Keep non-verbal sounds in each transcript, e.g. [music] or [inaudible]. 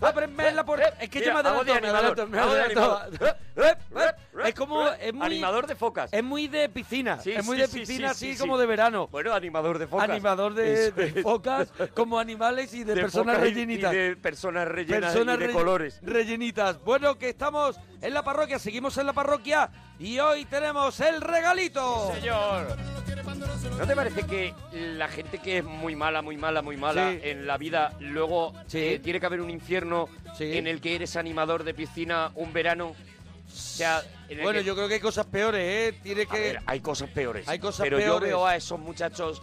Ábreme la puerta. Es que yo me adelanto, me adelanto. Es como, es muy, Animador de focas. es muy de piscina. Sí, es muy sí, de piscina, sí, así sí, como de verano. Bueno, animador de focas. Animador de, focas como animales y de, [laughs] personas rellenitas. Y de personas rellenas Personas y de colores. Rellenitas. Bueno, que estamos en la parroquia, seguimos en la parroquia y hoy tenemos el regalito. Señor. ¿No te parece que la gente que es muy mala, muy mala, muy mala Sí. en la vida, luego Sí. eh, tiene que haber un infierno Sí. en el que eres animador de piscina un verano? Sea, Bueno, que- yo creo que hay cosas peores, ¿eh? Tiene que... ver, hay cosas peores. Hay cosas pero yo peores. veo a esos muchachos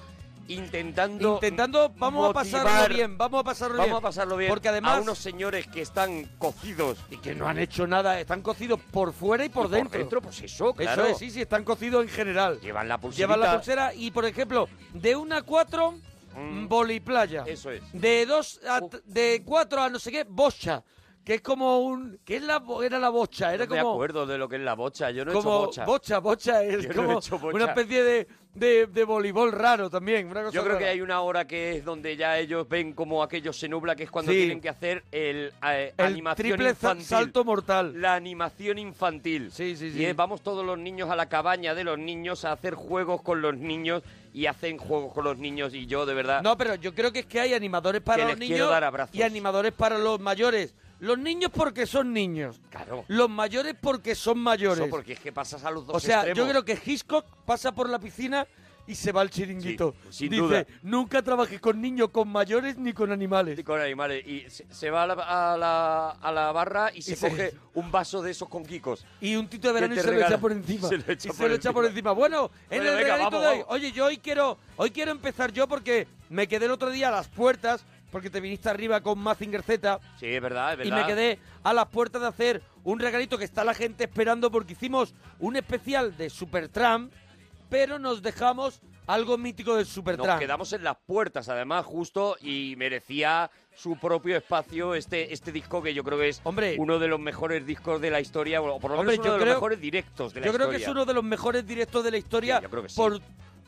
intentando Intentando, vamos a pasarlo bien, vamos a pasarlo Vamos bien. a pasarlo bien. Porque además... a unos señores que están cocidos Y que no han hecho nada, están cocidos por fuera y por y dentro. pues eso, claro. Eso es, sí, sí, están cocidos en general. Llevan la pulserita. Llevan la pulsera y, por ejemplo, de una a cuatro, Mm. voliplaya. Eso es. De dos a, de cuatro a no sé qué, bocha. Que es como un... ¿Qué es la, era la bocha? Era No me como... acuerdo de lo que es la bocha. Yo no he hecho bocha. bocha, bocha, [laughs] es Yo no he como hecho bocha. una especie de, de, de voleibol raro también. una cosa Yo creo que hay una hora que es donde ya ellos ven como aquello se nubla, que es cuando Sí. tienen que hacer el, eh, el animación triple infantil. salto mortal. La animación infantil. Sí, sí, sí. Y es, vamos todos los niños a la cabaña de los niños a hacer juegos con los niños y hacen juegos con los niños y yo de verdad No, pero yo creo que es que hay animadores para Que los les quiero niños dar abrazos. y animadores para los mayores. Los niños porque son niños. claro Los mayores porque son mayores. eso porque es que pasas a los dos o sea, extremos. yo creo que Hitchcock pasa por la piscina y se va al chiringuito. Sí, sin Dice, duda. nunca trabajé con niños, con mayores ni con animales. Y con animales y se, se va a la, a la- a la barra y se se- coge un vaso de esos con quicos Y un tito de verano y se lo regala. echa por encima. Se lo echa y por se lo echa por encima. encima. Bueno, en Bueno, el venga, regalito vamos, de hoy. vamos. Oye, yo hoy quiero, hoy quiero empezar yo porque me quedé el otro día a las puertas, porque te viniste arriba con Mazinger Z. sí es verdad es Y verdad me quedé a las puertas de hacer un regalito que está la gente esperando porque hicimos un especial de Supertramp, pero nos dejamos algo mítico del Nos Supertramp. quedamos en las puertas, además, justo, y merecía su propio espacio este, este disco que yo creo que es Hombre. uno de los mejores discos de la historia, o por lo Hombre, menos yo uno de creo- los mejores directos de la Yo creo historia. que es uno de los mejores directos de la historia Sí, yo creo que sí. por,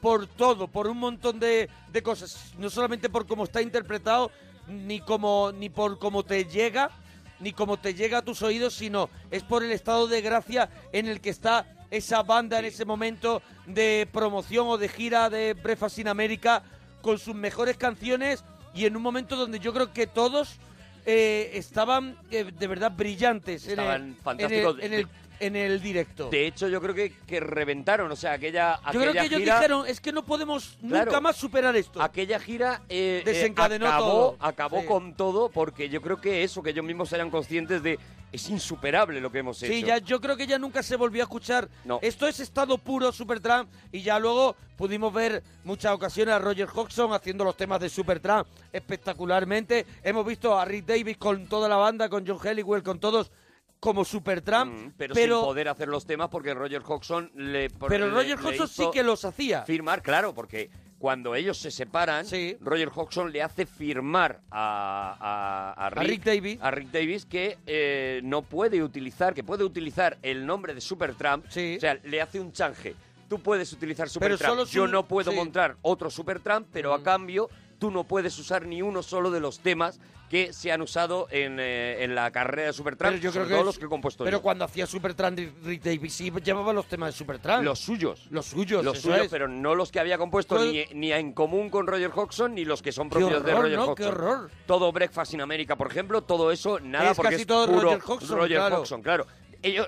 por todo, por un montón de, de cosas. No solamente por cómo está interpretado, ni, como, ni por cómo te llega, ni cómo te llega a tus oídos, sino es por el estado de gracia en el que está esa banda en ese momento de promoción o de gira de Breakfast in America con sus mejores canciones y en un momento donde yo creo que todos eh, estaban eh, de verdad brillantes en Estaban el- fantásticos. en el, en el, en el directo. De hecho, yo creo que, que reventaron, o sea, aquella, Yo creo aquella que ellos gira, dijeron, es que no podemos nunca Claro. más superar esto. aquella gira eh, eh, Desencadenó acabó, todo. acabó Sí. con todo, porque yo creo que eso, que ellos mismos eran conscientes de, es insuperable lo que hemos Sí, hecho. ya, yo creo que ya nunca se volvió a escuchar. No. Esto es estado puro Supertramp y ya luego pudimos ver muchas ocasiones a Roger Hodgson haciendo los temas de Supertramp espectacularmente. Hemos visto a Rick Davis con toda la banda, con John Helliwell, con todos como Supertramp. Mm, pero, pero, sin poder hacer los temas porque Roger Hodgson le pero le- Roger Hodgson sí que los hacía. firmar, claro, porque cuando ellos se separan, Sí. Roger Hodgson le hace firmar a, a, a Rick, Rick Davis. a Rick Davis que eh, no puede utilizar, que puede utilizar el nombre de Supertramp, Sí. o sea, le hace un change. Tú puedes utilizar Supertramp, yo no puedo sí. Mm. montar otro Supertramp, pero a cambio tú no puedes usar ni uno solo de los temas que se han usado en, eh, en la carrera de Supertramp, Pero yo creo que todo es- los que he compuesto Pero yo. cuando hacía Supertramp, Rick- Rick Davis sí llevaba los temas de Supertramp. Los suyos. Los suyos, Los eso suyos, es. pero no los que había compuesto Pues- ni, ni en común con Roger Hodgson ni los que son propios de horror, Roger ¿no? Hodgson. Qué horror. Todo Breakfast in America, por ejemplo, todo eso, nada, Es porque casi es todo puro Roger Hodgson, claro. Hodgson, claro.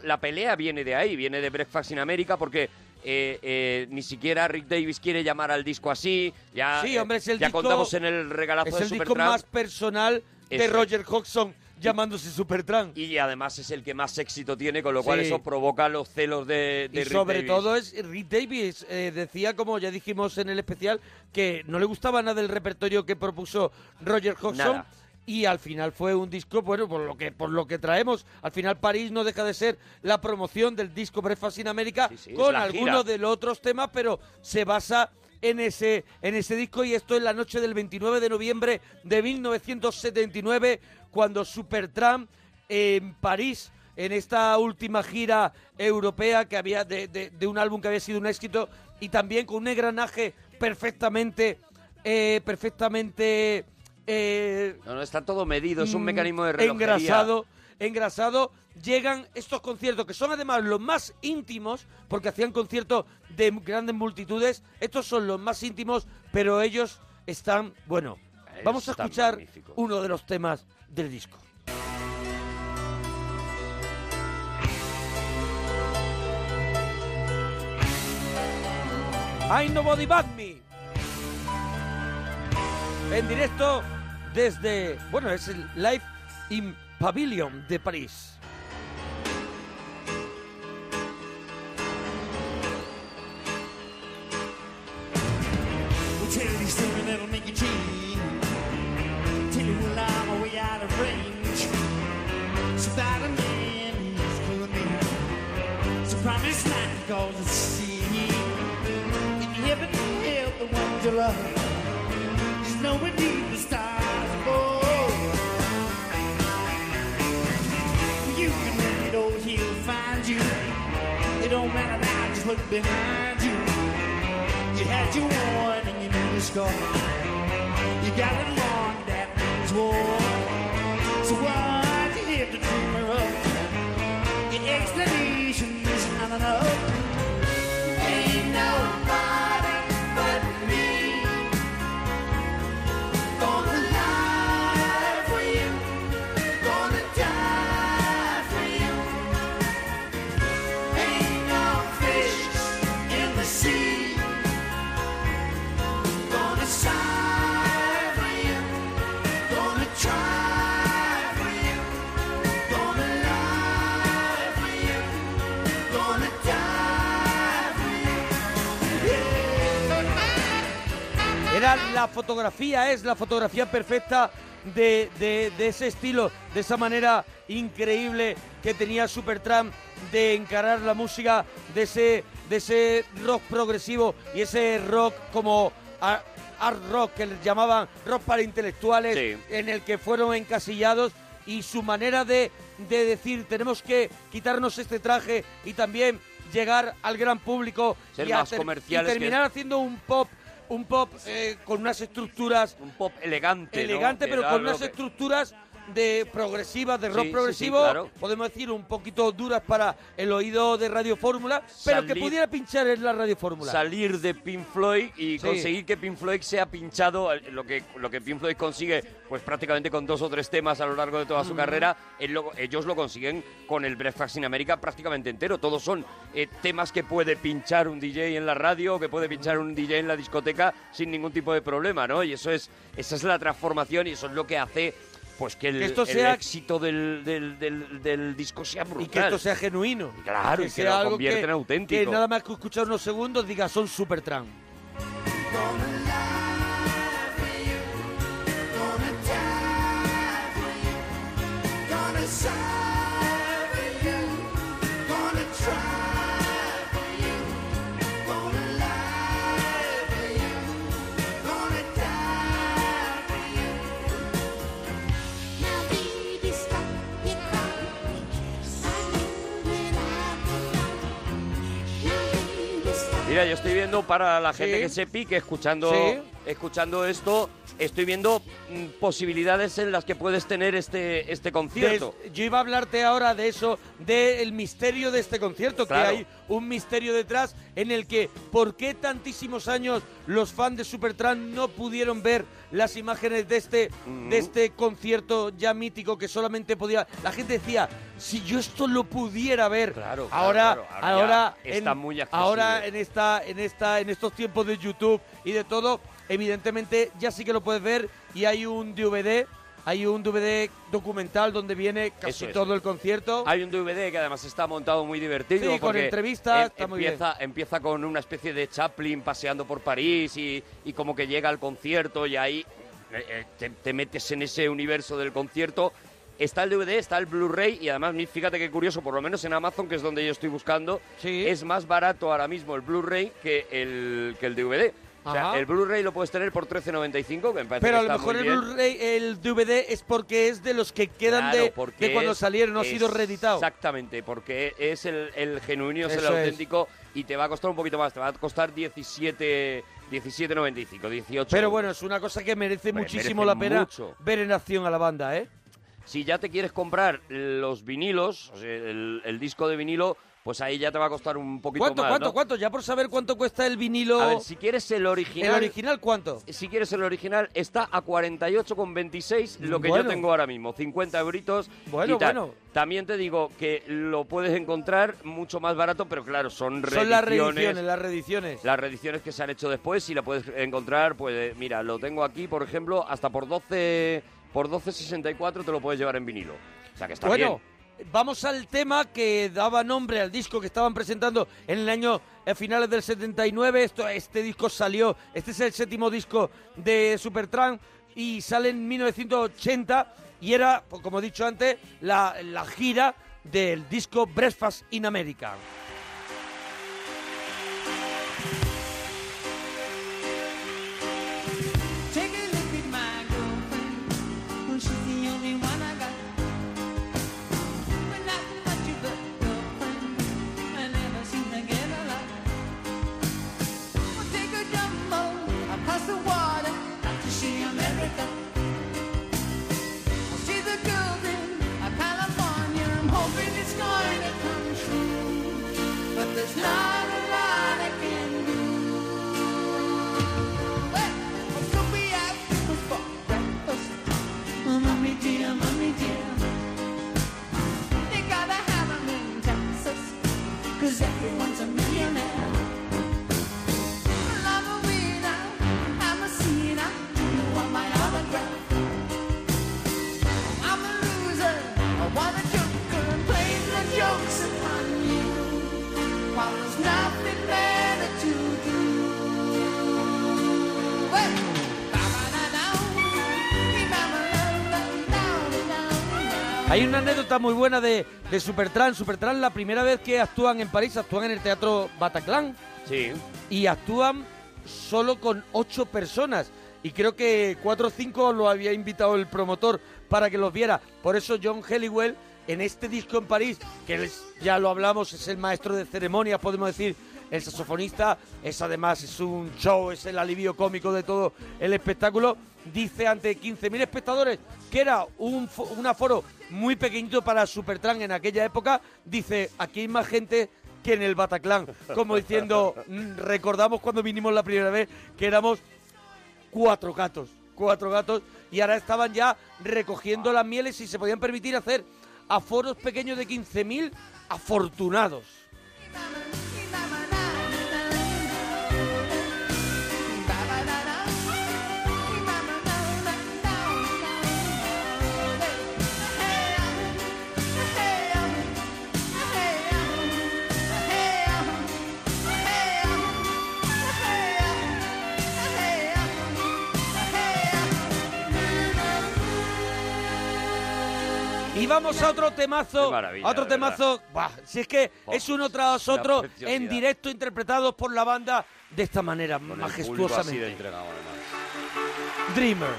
La pelea viene de ahí, viene de Breakfast in America, porque eh, eh, ni siquiera Rick Davis quiere llamar al disco así. Ya, Sí, hombre, es el ya disco- contamos en el regalazo Es de el disco más personal de Eso. Roger Hodgson llamándose Supertramp. Y además es el que más éxito tiene, con lo cual Sí. eso provoca los celos de, de Y Rick sobre Davis. todo es Rick Davis eh, decía, como ya dijimos en el especial, que no le gustaba nada el repertorio que propuso Roger Hodgson. Nada. Y al final fue un disco, bueno, por lo que por lo que traemos, al final París no deja de ser la promoción del disco Breakfast in America Sí, sí, es con algunos de los otros temas, pero se basa en ese en ese disco y esto es la noche del 29 de noviembre de 1979 cuando Supertramp en París en esta última gira europea que había de, de- de un álbum que había sido un éxito y también con un engranaje perfectamente eh, perfectamente eh, No, no, está todo medido, es un mm, mecanismo de relojería. engrasado, engrasado, llegan estos conciertos que son además los más íntimos, porque hacían conciertos de grandes multitudes. Estos son los más íntimos, pero ellos están, bueno, Ellos vamos a escuchar uno de los temas del disco. Ain't Nobody But Me. En directo desde, bueno, es el Live in Pavilion de París. Well, tell you something that'll make you change. Tell you well, I'm way out of range. So that a man who's killing me. So promise not to cause a scene. If you ever help the ones you love, look behind you. You had your warning, you knew the score. You got it wrong, that means war. La fotografía, es la fotografía perfecta de, de- de ese estilo, de esa manera increíble que tenía Supertramp de encarar la música, de ese, de ese rock progresivo y ese rock como art rock que les llamaban rock para intelectuales, Sí. en el que fueron encasillados y su manera de, de decir tenemos que quitarnos este traje y también llegar al gran público Ser y, más ter- y comerciales que- terminar haciendo un pop un pop eh, con unas estructuras Un pop elegante, elegante pero con unas que- estructuras de progresivas de Sí, rock sí, sí, progresivo claro. podemos decir un poquito duras para el oído de Radio Fórmula pero que pudiera pinchar en la Radio Fórmula salir de Pink Floyd y conseguir que Pink Floyd sea pinchado, eh, lo que, lo que Pink Floyd consigue pues prácticamente con dos o tres temas a lo largo de toda su carrera, él lo- ellos lo consiguen con el Breakfast in America prácticamente entero. Todos son eh, temas que puede pinchar un DJ en la radio que puede pinchar un DJ en la discoteca sin ningún tipo de problema, ¿no? Y eso es, esa es la transformación y eso es lo que hace pues que el, Que esto el sea- éxito del, del, del- del disco sea brutal. y que esto sea genuino. Claro, y que sea lo algo convierta que, en auténtico. que nada más que escuchar unos segundos diga son Supertramp Gonna lie Mira, yo estoy viendo para la gente Sí. que se pique escuchando, Sí. escuchando esto, estoy viendo posibilidades en las que puedes tener este, este concierto. Des- yo iba a hablarte ahora de eso, del misterio de este concierto, Claro. que hay un misterio detrás en el que, ¿por qué tantísimos años los fans de Supertramp no pudieron ver las imágenes de este, de este concierto ya mítico que solamente podía... La gente decía, si yo esto lo pudiera ver, Claro, claro, ahora, ahora ahora, ya está en, muy ahora en esta, en esta, en estos tiempos de YouTube y de todo, evidentemente ya sí que lo puedes ver y hay un DVD, hay un DVD documental donde viene casi es. todo el concierto. Hay un DVD que además está montado muy divertido. Sí, con entrevistas, em- está muy empieza, empieza con una especie de Chaplin paseando por París y, y como que llega al concierto y ahí eh, eh, te, te metes en ese universo del concierto. Está el DVD, está el Blu-ray y además fíjate qué curioso, por lo menos en Amazon, que es donde yo estoy buscando, Sí. es más barato ahora mismo el Blu-ray que el, que el DVD. O sea, el Blu-ray lo puedes tener por 13.95, que me parece Pero a lo está mejor muy el bien. Blu-ray, el DVD es porque es de los que quedan Claro, de, porque de cuando es- salieron, no ha sido reeditado. Exactamente, porque es el, el genuino, es el Eso es. auténtico y te va a costar un poquito más, te va a costar 17 17,95, 18. Pero bueno, es una cosa que merece Hombre, muchísimo merece la pena mucho. ver en acción a la banda, ¿eh? Si ya te quieres comprar los vinilos, o sea, el, el disco de vinilo, pues ahí ya te va a costar un poquito ¿Cuánto, más, cuánto, ¿no? cuánto? Ya por saber cuánto cuesta el vinilo. A ver, si quieres el original... ¿El original cuánto? Si quieres el original, está a 48,26, lo que Bueno. yo tengo ahora mismo, 50 euritos Bueno, y tal. bueno. También te digo que lo puedes encontrar mucho más barato, pero claro, son reediciones. Son las reediciones, las reediciones. Las reediciones que se han hecho después, si la puedes encontrar, pues eh, mira, lo tengo aquí, por ejemplo, hasta por 12 por 12.64 te lo puedes llevar en vinilo. O sea que está bueno, bien. Vamos al tema que daba nombre al disco que estaban presentando en el año a finales del 79. Esto, este disco salió, este es el séptimo disco de Supertramp y sale en 1980 y era, pues, como he dicho antes, la, la gira del disco Breakfast in America. Hay una anécdota muy buena de, de Supertramp. Supertramp, la primera vez que actúan en París, actúan en el Teatro Bataclan. Sí. y actúan solo con ocho personas. Y creo que cuatro o cinco lo había invitado el promotor para que los viera. Por eso John Helliwell, en este disco en París, que ya lo hablamos, es el maestro de ceremonias, podemos decir, el saxofonista, es además es un show, es el alivio cómico de todo el espectáculo, dice ante 15.000 espectadores, que era un, fo- un aforo muy pequeñito para Supertramp en aquella época, dice, aquí hay más gente que en el Bataclan, como diciendo, "Mm, recordamos cuando vinimos la primera vez que éramos cuatro gatos, cuatro gatos, y ahora estaban ya recogiendo las mieles y se podían permitir hacer aforos pequeños de 15.000 afortunados. Vamos a otro temazo, a otro temazo, si es que Oh, es uno tras otro en directo interpretados por la banda de esta manera, Con el pulpo así de majestuosamente. además. Dreamer.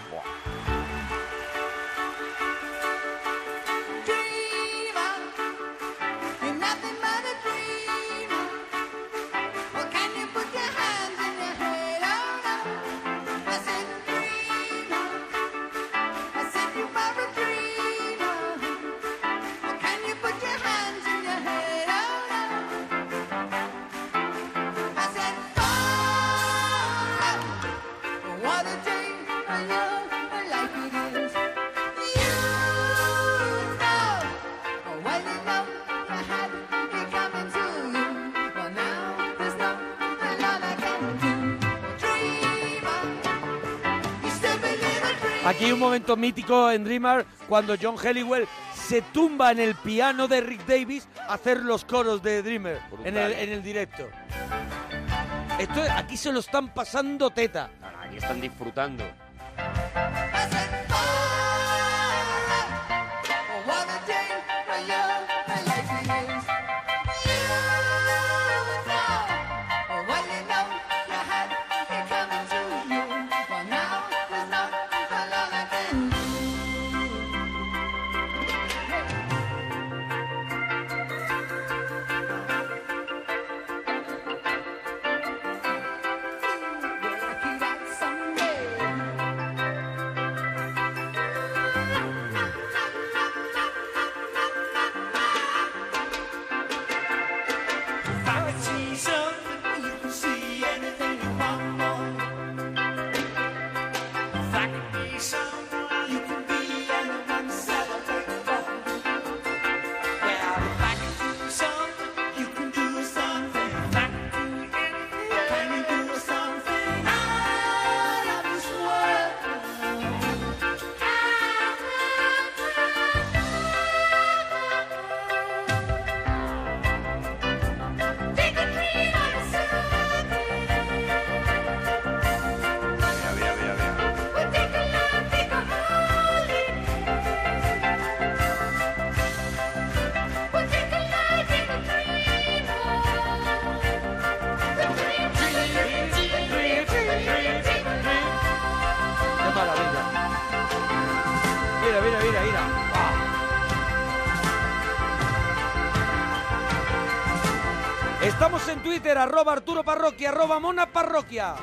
Aquí un momento mítico en Dreamer cuando John Helliwell se tumba en el piano de Rick Davis a hacer los coros de Dreamer en el, en el directo. Esto aquí se lo están pasando teta. Aquí están disfrutando. Arroba Arturo Parroquia, arroba Mona Parroquia.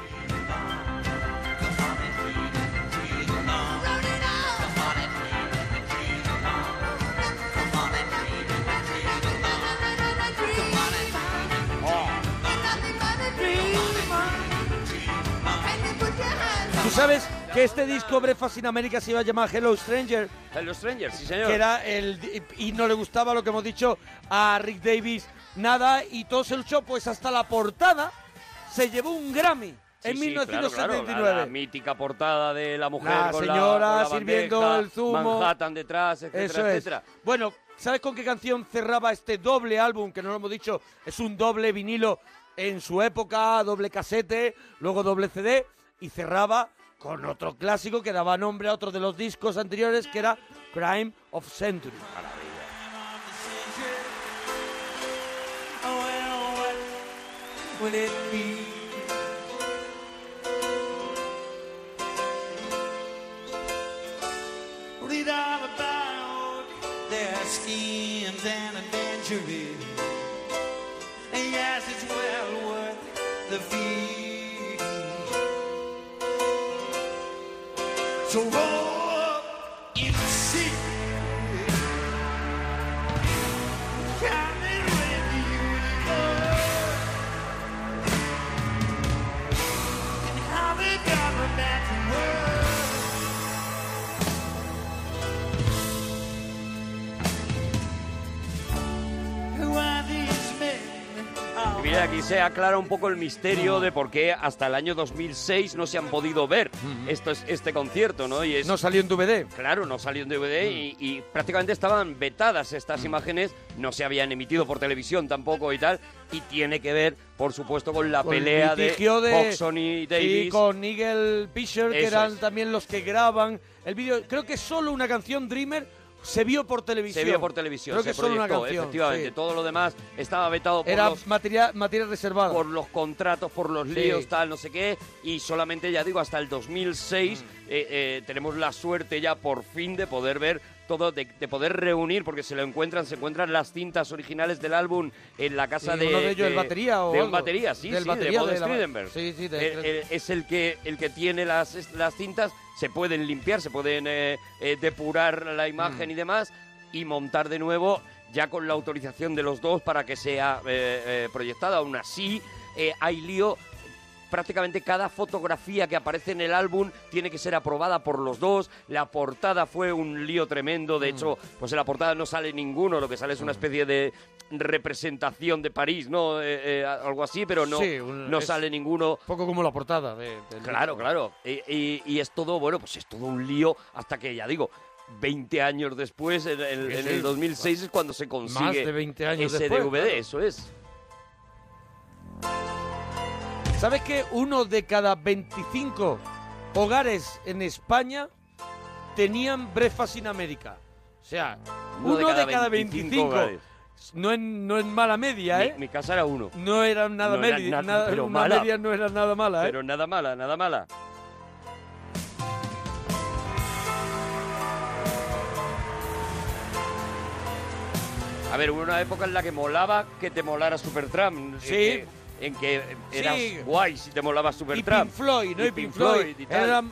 ¿Tú sabes que este disco Breakfast in America se iba a llamar Hello Stranger? Hello Stranger, sí señor. que era el y no le gustaba lo que hemos dicho a Rick Davis nada y todo se luchó pues hasta la portada se llevó un Grammy Sí, en sí, claro, 1979 claro, la, la mítica portada de la mujer La con señora la, con la sirviendo bandeja, el zumo. Manhattan detrás, etcétera, Eso es. etcétera. Bueno, ¿sabes con qué canción cerraba este doble álbum? Que no lo hemos dicho, es un doble vinilo en su época, doble casete, luego doble CD, y cerraba con otro clásico que daba nombre a otro de los discos anteriores, que era Crime of Century. Will it be? Read all about their schemes and adventures. And yes, it's well worth the fee. Y aquí se aclara un poco el misterio de por qué hasta el año 2006 no se han podido ver esto es, este concierto, ¿no? Y es, No salió en DVD. Claro, no salió en DVD y, y prácticamente estaban vetadas estas imágenes, no se habían emitido por televisión tampoco y tal, y tiene que ver, por supuesto, con la Con pelea de, de- Boxon y Davis. Sí, con Nigel Fisher, que eran es. también los que graban el vídeo. Creo que solo una canción, Dreamer, se vio por televisión. Se vio por televisión, Creo se que solo una proyectó, canción. efectivamente. sí. Todo lo demás estaba vetado por Era los material, material reservado. por los contratos, por los Sí. líos, tal, no sé qué, y solamente, ya digo, hasta el 2006 Mm. eh, eh, tenemos la suerte ya por fin de poder ver todo, de, de poder reunir, porque se lo encuentran, se encuentran las cintas originales del álbum en la casa de... uno de ellos, el batería o de un batería, sí, Del sí, batería de Bob de. Sí, sí, de- Eh, eh, es el que, el que tiene las, las cintas, se pueden limpiar, se pueden eh, eh, depurar la imagen Mm. y demás, y montar de nuevo ya con la autorización de los dos para que sea eh, proyectada. Aún así, hay lío. Prácticamente cada fotografía que aparece en el álbum tiene que ser aprobada por los dos. La portada fue un lío tremendo. Mm. De hecho, pues en la portada no sale ninguno. Lo que sale es una especie de representación de París, ¿no? Eh, eh, algo así, pero no, Sí, un- no sale ninguno. Poco como la portada. de- Claro, claro. Y, y- y es todo, bueno, pues es todo un lío hasta que, ya digo, 20 años después, en, Sí, en sí. el 2006 es cuando se consigue de 20 años ese después, DVD, claro. eso es. ¿Sabes que uno de cada 25 hogares en España tenían Breakfast in America? O sea, uno, de, cada 25. hogares. No es, no es mala media, ¿eh? mi casa era uno. No era nada No era media. nada- nada- pero una mala. media no era nada mala, ¿eh? Pero nada mala, nada mala. A ver, hubo una época en la que molaba que te molara Supertramp. Sí. que- En que eras Sí. guay si te molaba y Supertramp. Pink Floyd, ¿no? Y Y Pink Floyd. Floyd y tal. Era,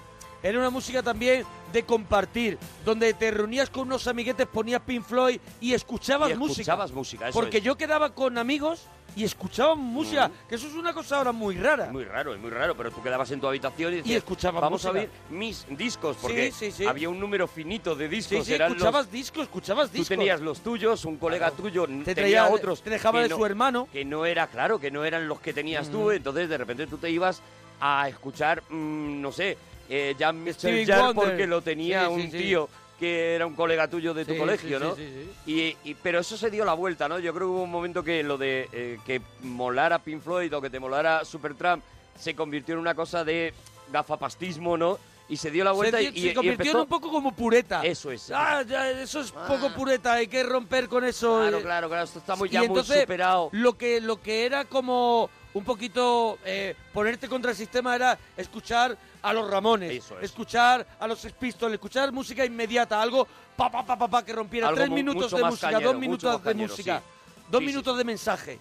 era una música también de compartir, donde te reunías con unos amiguetes, ponías Pink Floyd y escuchabas, Y música. escuchabas música, eso Porque es. yo quedaba con amigos y escuchaban música, Mm. que eso es una cosa ahora muy rara. Muy raro, es muy raro, pero tú quedabas en tu habitación y decías, escuchabas vamos a música". ver mis discos, porque Sí, sí, sí. había un número finito de discos. sí, eran escuchabas los, discos, escuchabas tú discos. tenías los tuyos, un colega Claro. tuyo te tenía traía, otros. te dejaba de no- su hermano. que no era, claro, que no eran los que tenías tú, entonces de repente tú te ibas a escuchar, mm, no sé, eh, Jan porque lo tenía un tío que era un colega tuyo de tu Sí, colegio, sí, ¿no? sí, sí, Y, y- pero eso se dio la vuelta, ¿no? Yo creo que hubo un momento que lo de eh, que molara Pink Floyd o que te molara Supertramp se convirtió en una cosa de gafapastismo, ¿no? Y se dio la vuelta se, y, se y convirtió empezó... en un poco como pureta. Eso es. Ah, ya, eso es poco Ah. pureta, hay que romper con eso. Claro, eh. claro, claro, esto está muy, Y ya muy superado. Lo que, lo que era como un poquito eh, ponerte contra el sistema era escuchar a los Ramones, Eso escuchar a los Pistols, escuchar música inmediata, algo pa pa pa pa, pa, que rompiera Algo tres minutos de música, cañero, dos minutos de cañero, música, sí. dos Sí, minutos de mensaje.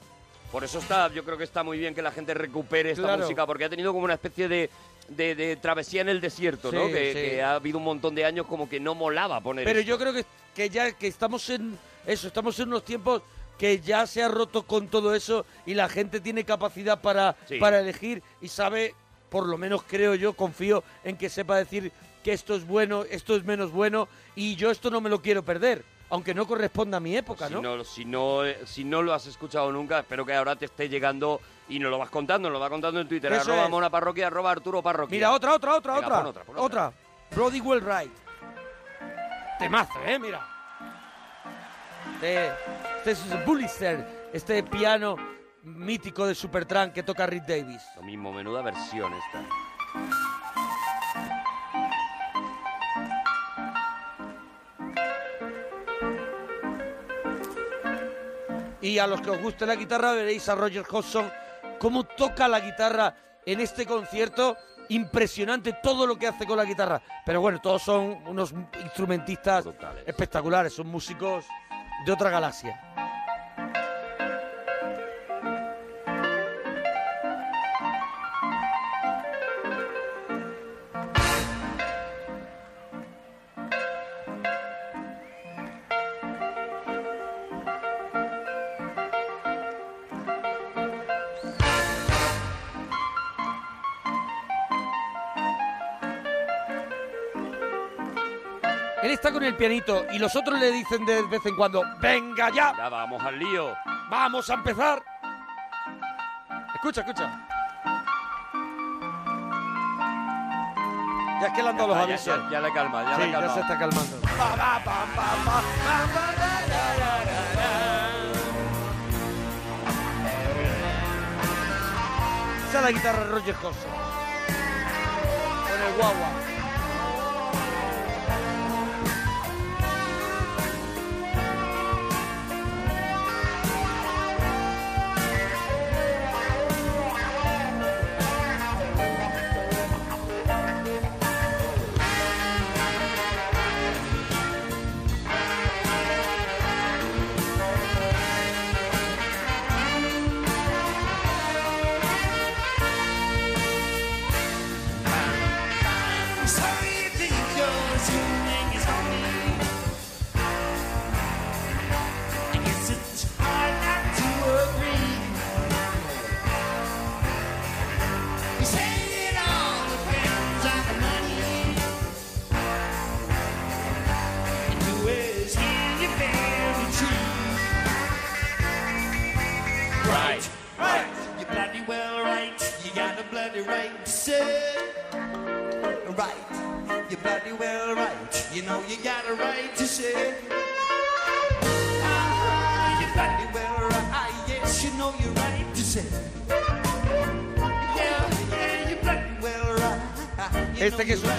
Por eso está, yo creo que está muy bien que la gente recupere esta Claro. música, porque ha tenido como una especie de, de, de travesía en el desierto, ¿no? Que, ha habido un montón de años como que no molaba poner Pero esto. yo creo que, que ya que estamos en eso, estamos en unos tiempos que ya se ha roto con todo eso y la gente tiene capacidad para, Sí. para elegir y sabe, por lo menos creo yo, confío en que sepa decir que esto es bueno, esto es menos bueno y yo esto no me lo quiero perder, aunque no corresponda a mi época, Si ¿no? si, no, eh, si no lo has escuchado nunca, espero que ahora te esté llegando y nos lo vas contando, nos lo vas contando en Twitter, Eso arroba es. mona parroquia, arroba arturo parroquia. Mira, otra, otra, otra, Venga, otra. pon otra, pon otra. Brody Well Right. Temazo, ¿eh? Mira. Este, este es Bullister, este piano mítico de Supertramp que toca Rick Davis. Lo mismo, menuda versión esta. Y a los que os guste la guitarra veréis a Roger Hodgson cómo toca la guitarra en este concierto. Impresionante todo lo que hace con la guitarra. Pero bueno, todos son unos instrumentistas Brutales. espectaculares, son músicos de otra galaxia. Con el pianito y los otros le dicen de vez en cuando, venga ya, Ya vamos al lío. vamos a empezar. Escucha, escucha. Ya es que le han dado los Ah, ya, avisos. ya- ya le calma, ya Sí, le ya calma. se está calmando. Esa es la guitarra Roger Hodgson. Con el guagua.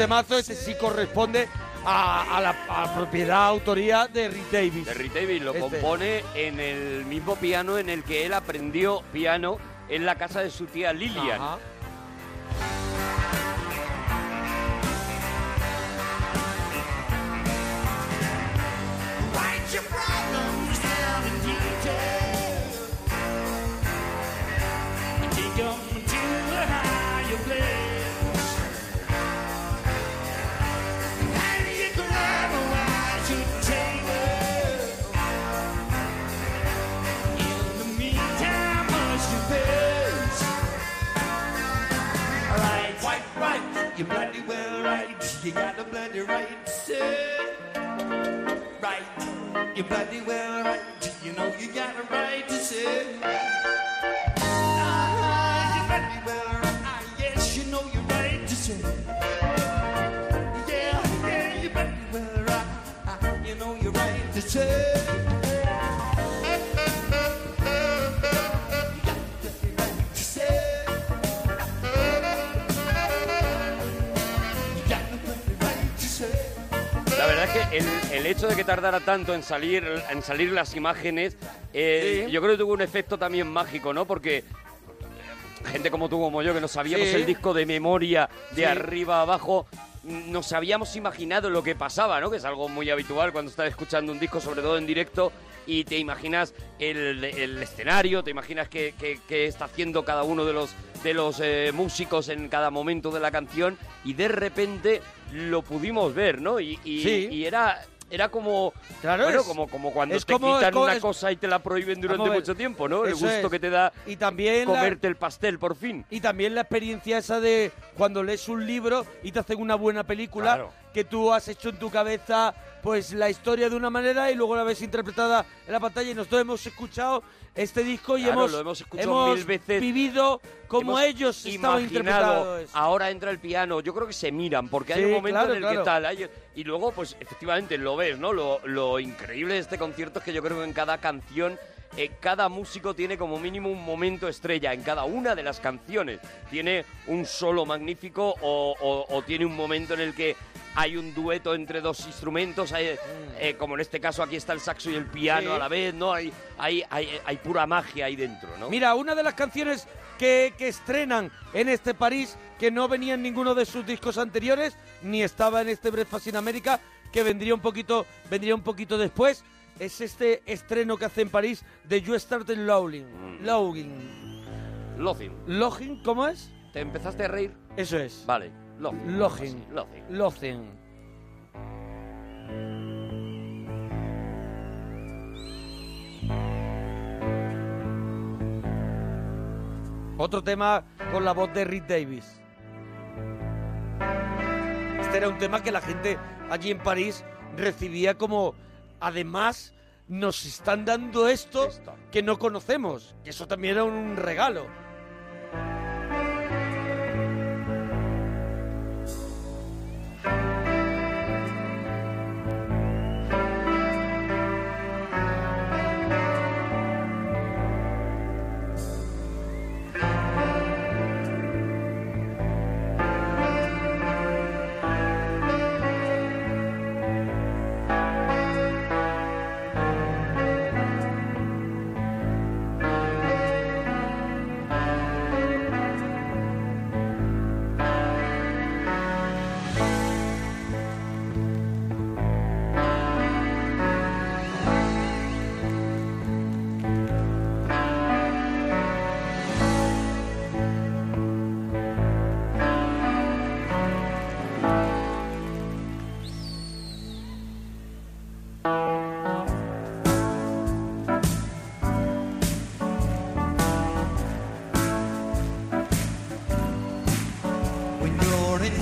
Temazo, to sí corresponde a, a la a propiedad, autoría de Rick Davis. De Rick Davis lo Este. compone en el mismo piano en el que él aprendió piano en la casa de su tía Lilian. Ajá. You're bloody well right. You got a bloody right say right. You're bloody well right. You know you got a right to say. Ah, you're bloody well right. Yes, you know you're right to say. Yeah, yeah, you're bloody well right. You know you're right to say. El, el hecho de que tardara tanto en salir, en salir las imágenes, eh, Sí. yo creo que tuvo un efecto también mágico, ¿no? Porque gente como tú, como yo, que no sabíamos Sí. el disco de memoria de Sí. arriba a abajo, nos habíamos imaginado lo que pasaba, ¿no? Que es algo muy habitual cuando estás escuchando un disco, sobre todo en directo. y te imaginas el, el escenario, te imaginas qué, qué- qué está haciendo cada uno de los, de los eh, músicos en cada momento de la canción y de repente lo pudimos ver, ¿no? Y, y- Sí. y era... Era como, Claro, bueno, es- como, como cuando te como- quitan como- una es- cosa y te la prohíben durante mucho tiempo, ¿no? El gusto es. que te da Y también la- comerte el pastel por fin. Y también la experiencia esa de cuando lees un libro y te hacen una buena película, Claro. que tú has hecho en tu cabeza pues la historia de una manera y luego la ves interpretada en la pantalla y nosotros hemos escuchado este disco y Claro, hemos, lo hemos escuchado hemos mil veces. vivido como Hemos ellos estaban imaginado, interpretados. Ahora entra el piano. Yo creo que se miran, porque hay Sí, un momento claro, en el claro. que tal. hay- y luego, pues efectivamente lo ves, ¿no? Lo, lo increíble de este concierto es que yo creo que en cada canción. eh, cada músico tiene como mínimo un momento estrella en cada una de las canciones. Tiene un solo magnífico o, o- o tiene un momento en el que hay un dueto entre dos instrumentos, hay, eh, como en este caso aquí está el saxo y el piano Mm. Sí. a la vez, ¿no? Hay, hay, hay, hay pura magia ahí dentro, ¿no? Mira, una de las canciones que, que estrenan en este París, que no venía en ninguno de sus discos anteriores, ni estaba en este Breakfast in America, que vendría un poquito, vendría un poquito después, es este estreno que hace en París de You Started Lowing. Mm. Lowing. Login, ¿cómo es? ¿Te empezaste a reír? Eso es. Vale, Locin. Locin. Otro tema con la voz de Rick Davis. Este era un tema que la gente allí en París recibía como, además, nos están dando esto Esto. que no conocemos. Y eso también era un regalo.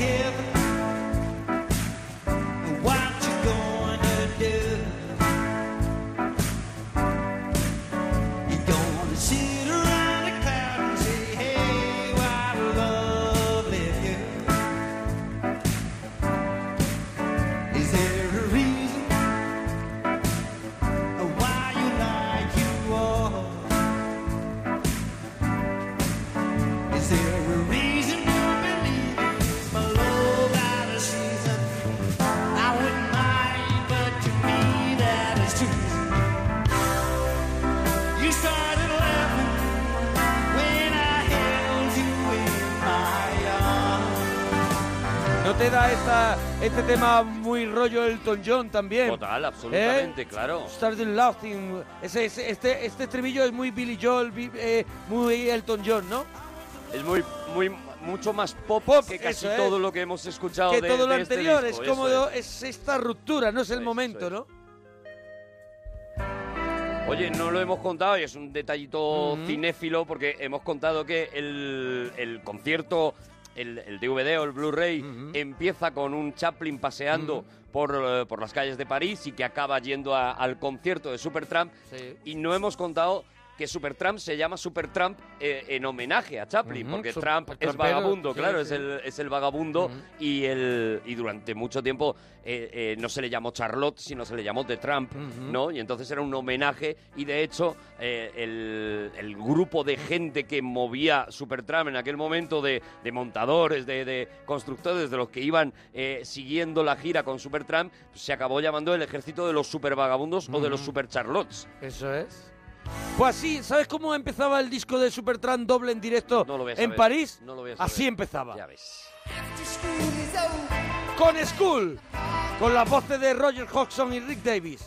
You're este tema muy rollo Elton John también? Total, absolutamente, ¿Eh? claro. Started Laughing. Ese, ese- este, este estribillo es muy Billy Joel, eh, muy Elton John, ¿no? Es muy, muy, mucho más pop, Pop, que casi es. todo lo que hemos escuchado que de, todo lo de este anterior disco, es como es. esta ruptura, no es el Eso momento. ¿no? Oye, no lo hemos contado y es un detallito cinéfilo porque hemos contado que el, el concierto, el, el DVD o el Blu-ray empieza con un Chaplin paseando por, eh, por las calles de París y que acaba yendo a- al concierto de Supertramp. Sí. y no hemos contado que Supertramp se llama Supertramp eh, en homenaje a Chaplin, porque Trump es vagabundo, sí, claro, sí. es el, es el vagabundo y, el, y durante mucho tiempo eh, eh, no se le llamó Charlotte, sino se le llamó The Trump. ¿no? Y entonces era un homenaje y de hecho eh, el, el grupo de gente que movía Supertramp en aquel momento de, de montadores, de, de constructores, de los que iban eh, siguiendo la gira con Supertramp, se acabó llamando el ejército de los supervagabundos o de los Ujú. super Charlottes. Eso es. Pues así, ¿sabes cómo empezaba el disco de Supertramp doble en directo No lo en saber, París? no lo voy a saber. Así empezaba. Ya ves. Con School, con las voces de Roger Hodgson y Rick Davis.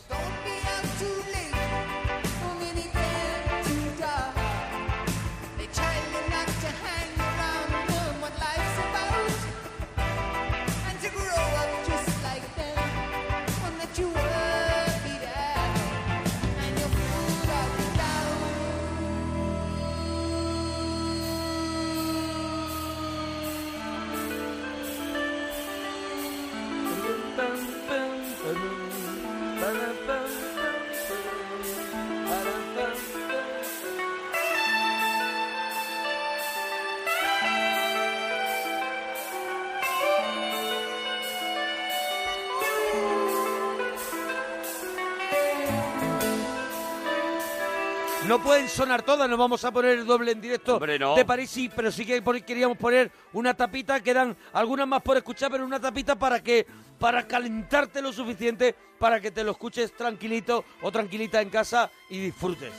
Pueden sonar todas, no vamos a poner el doble en directo Hombre, no. de París, sí, pero sí que queríamos poner una tapita, quedan algunas más por escuchar, pero una tapita para que para calentarte lo suficiente para que te lo escuches tranquilito o tranquilita en casa y disfrutes.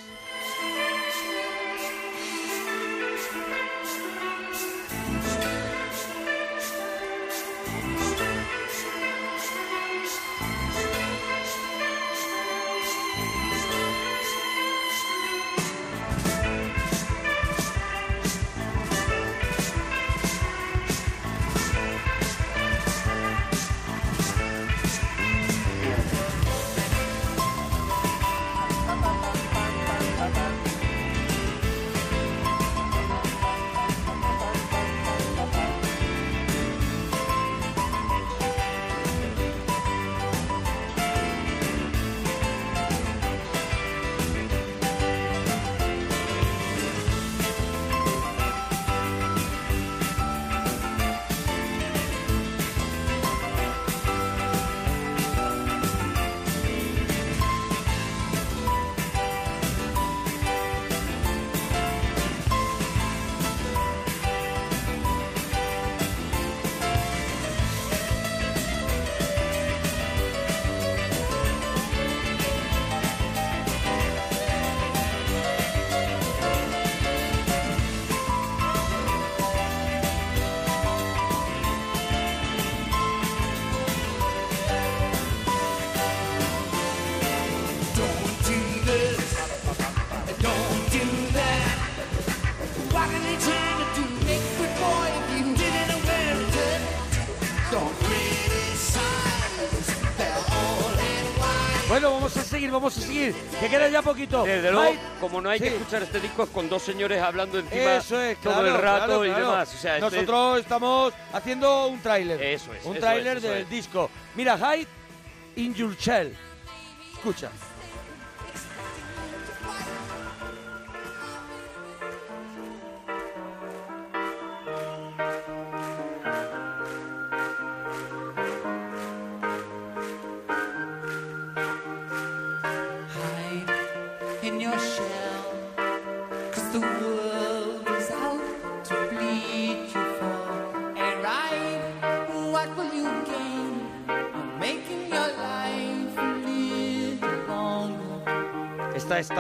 Vamos a seguir, que queda ya poquito. Desde luego, Hyde- como no hay que escuchar este disco es con dos señores hablando encima Eso es, todo claro, el rato claro, y claro. demás. O sea, este- Nosotros estamos haciendo un tráiler. Eso es, Un tráiler del es. disco. Mira, Hide in Your Shell. Escucha.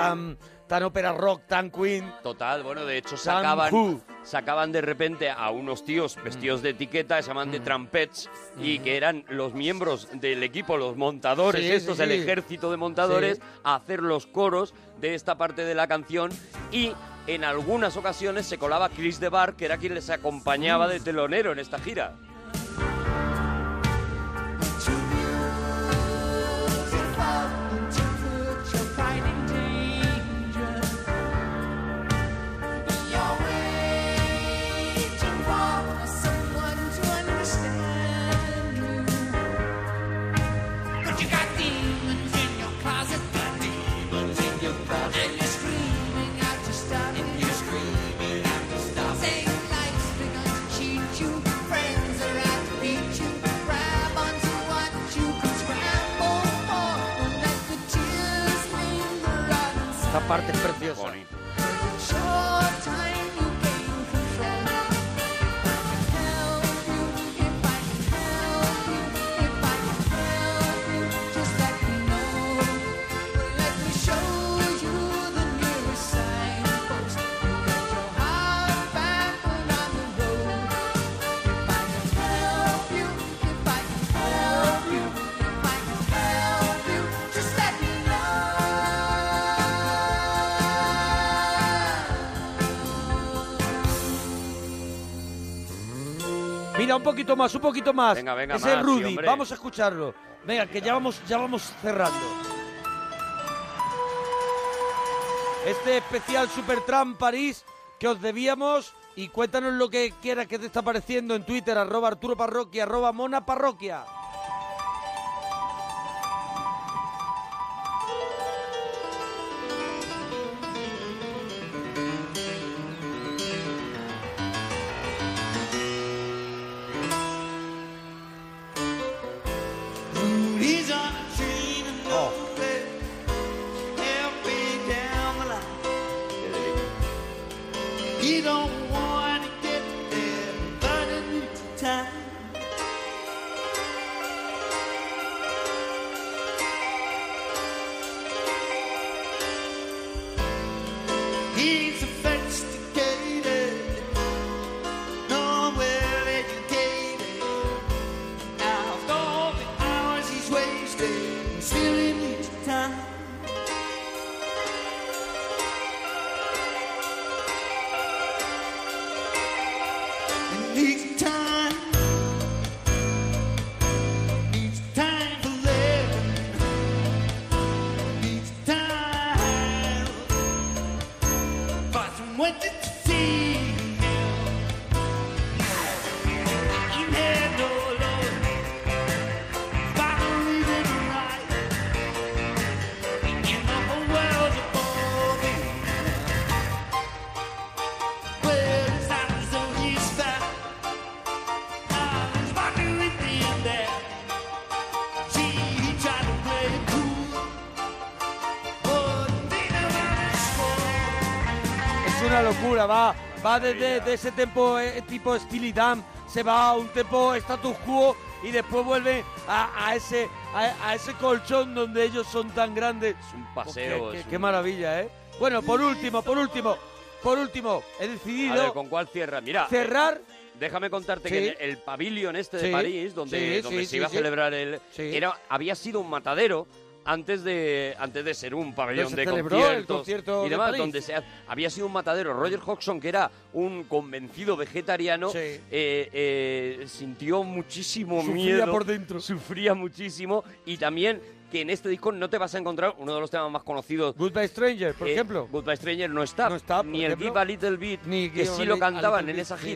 Tan, tan ópera rock, tan Queen. Total, bueno, de hecho sacaban, Who. sacaban de repente a unos tíos vestidos de etiqueta, se llaman de trumpets, y que eran los miembros del equipo, los montadores, Sí, estos, sí, el sí. ejército de montadores, a hacer los coros de esta parte de la canción y en algunas ocasiones se colaba Chris de Bar, que era quien les acompañaba de telonero en esta gira. On Esta parte es preciosa. Bonito. Un poquito más, un poquito más. Venga, venga, Ese es más, sí, Rudy. vamos a escucharlo. Venga, que ya vamos, ya vamos cerrando. Este especial Supertramp París que os debíamos y cuéntanos lo que quieras que te está pareciendo en Twitter, arroba Arturo Parroquia, arroba Mona Parroquia. Va, va desde de ese tempo eh, tipo Dan, se va a un tempo status quo y después vuelve a, a ese a, a ese colchón donde ellos son tan grandes. Es un paseo. Qué, es qué un- maravilla, ¿eh? Bueno, por último, por último, por último, he A decidido ver, ¿con cuál cierra? Mira, cerrar. Déjame contarte Sí. que el, el pabellón este de París, donde, sí, donde se iba a celebrar el... Era, había sido un matadero antes de antes de ser un pabellón de el conciertos concierto y de demás, París. donde se ha- había sido un matadero. Roger Hodgson, que era un convencido vegetariano, Sí. eh, eh, sintió muchísimo Sufría miedo. por dentro. Sufría muchísimo y también que en este disco no te vas a encontrar uno de los temas más conocidos Goodbye Stranger, por eh, ejemplo. Goodbye Stranger no está, No está, ni el ejemplo. Give a Little Bit, Ni que sí lo cantaban en esa sí.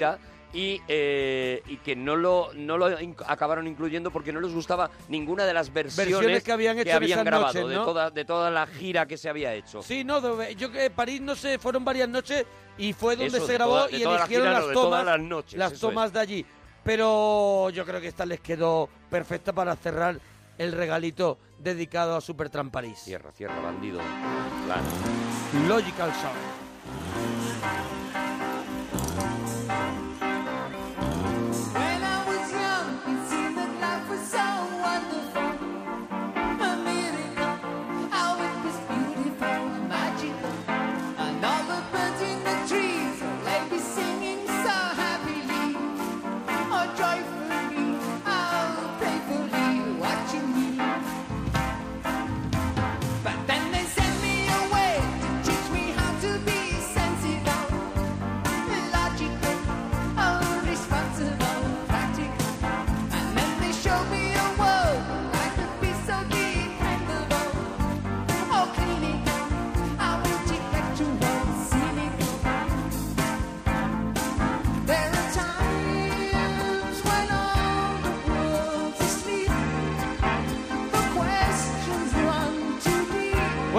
Y, eh, y que no lo, no lo acabaron incluyendo porque no les gustaba ninguna de las versiones, Versiones que habían hecho en esas grabado noches, de, toda, de toda la gira que se había hecho. Sí, no, yo que París, no sé, fueron varias noches y fue donde Eso, se grabó toda- y la eligieron gira, las tomas, las noches, las eso tomas de allí. Pero yo creo que esta les quedó perfecta para cerrar el regalito dedicado a Supertramp París. Cierra, cierra, bandido. Logical Sound.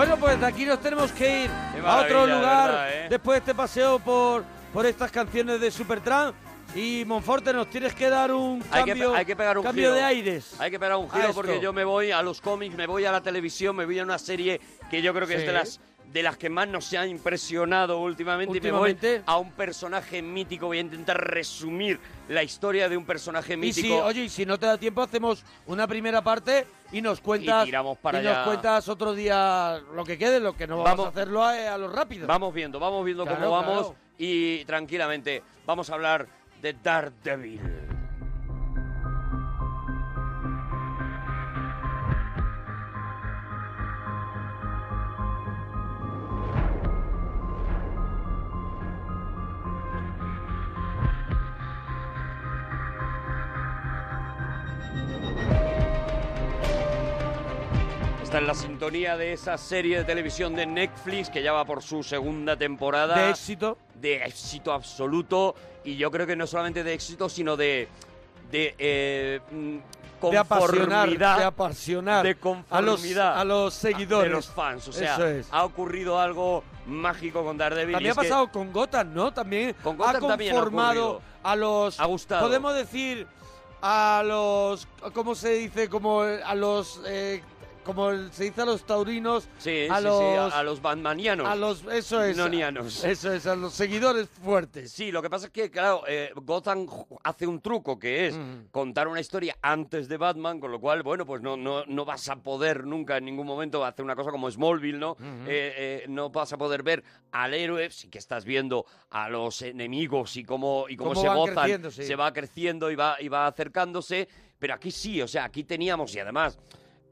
Bueno, pues de aquí nos tenemos que ir a otro lugar verdad, ¿eh? después de este paseo por, por estas canciones de Supertramp. Y Monforte, nos tienes que dar un Hay que, cambio, hay que pegar un cambio giro. de aires. Hay que pegar un giro porque yo me voy a los cómics, me voy a la televisión, me voy a una serie que yo creo que es de las de las que más nos ha impresionado últimamente, y me Últimamente. voy a un personaje mítico. Voy a intentar resumir la historia de un personaje Y mítico. si, oye, y si no te da tiempo, hacemos una primera parte y nos cuentas. Y tiramos para y nos cuentas otro día lo que quede, lo que no vamos, Vamos. a hacerlo a, a lo rápido. Vamos viendo, vamos viendo Claro, cómo vamos claro. y tranquilamente vamos a hablar de Daredevil. Sintonía de esa serie de televisión de Netflix que ya va por su segunda temporada. De éxito. de éxito absoluto y yo creo que no solamente de éxito sino de de eh, mm, De apasionar, conformidad de apasionar de a los, conformidad a los seguidores. de los fans o sea es. ha ocurrido algo mágico con Daredevil También ha que pasado con Gotham, ¿no? También Con ha Gotham también ha conformado a los... Ha gustado. Podemos decir a los... ¿Cómo se dice? Como a los... eh, como se dice a los taurinos, Sí, a sí, los... sí, a, a los batmanianos. a los- eso es. Nonianos. [laughs] Eso es, a los seguidores fuertes. Sí, lo que pasa es que, claro, eh, Gotham hace un truco que es Mm. contar una historia antes de Batman, con lo cual, bueno, pues no, no, no vas a poder nunca en ningún momento hacer una cosa como Smallville, ¿no? Eh, eh, no vas a poder ver al héroe, sí que estás viendo a los enemigos y cómo, y cómo, Cómo se gozan, sí. se va creciendo y va, y va acercándose, pero aquí sí, o sea, aquí teníamos, y además...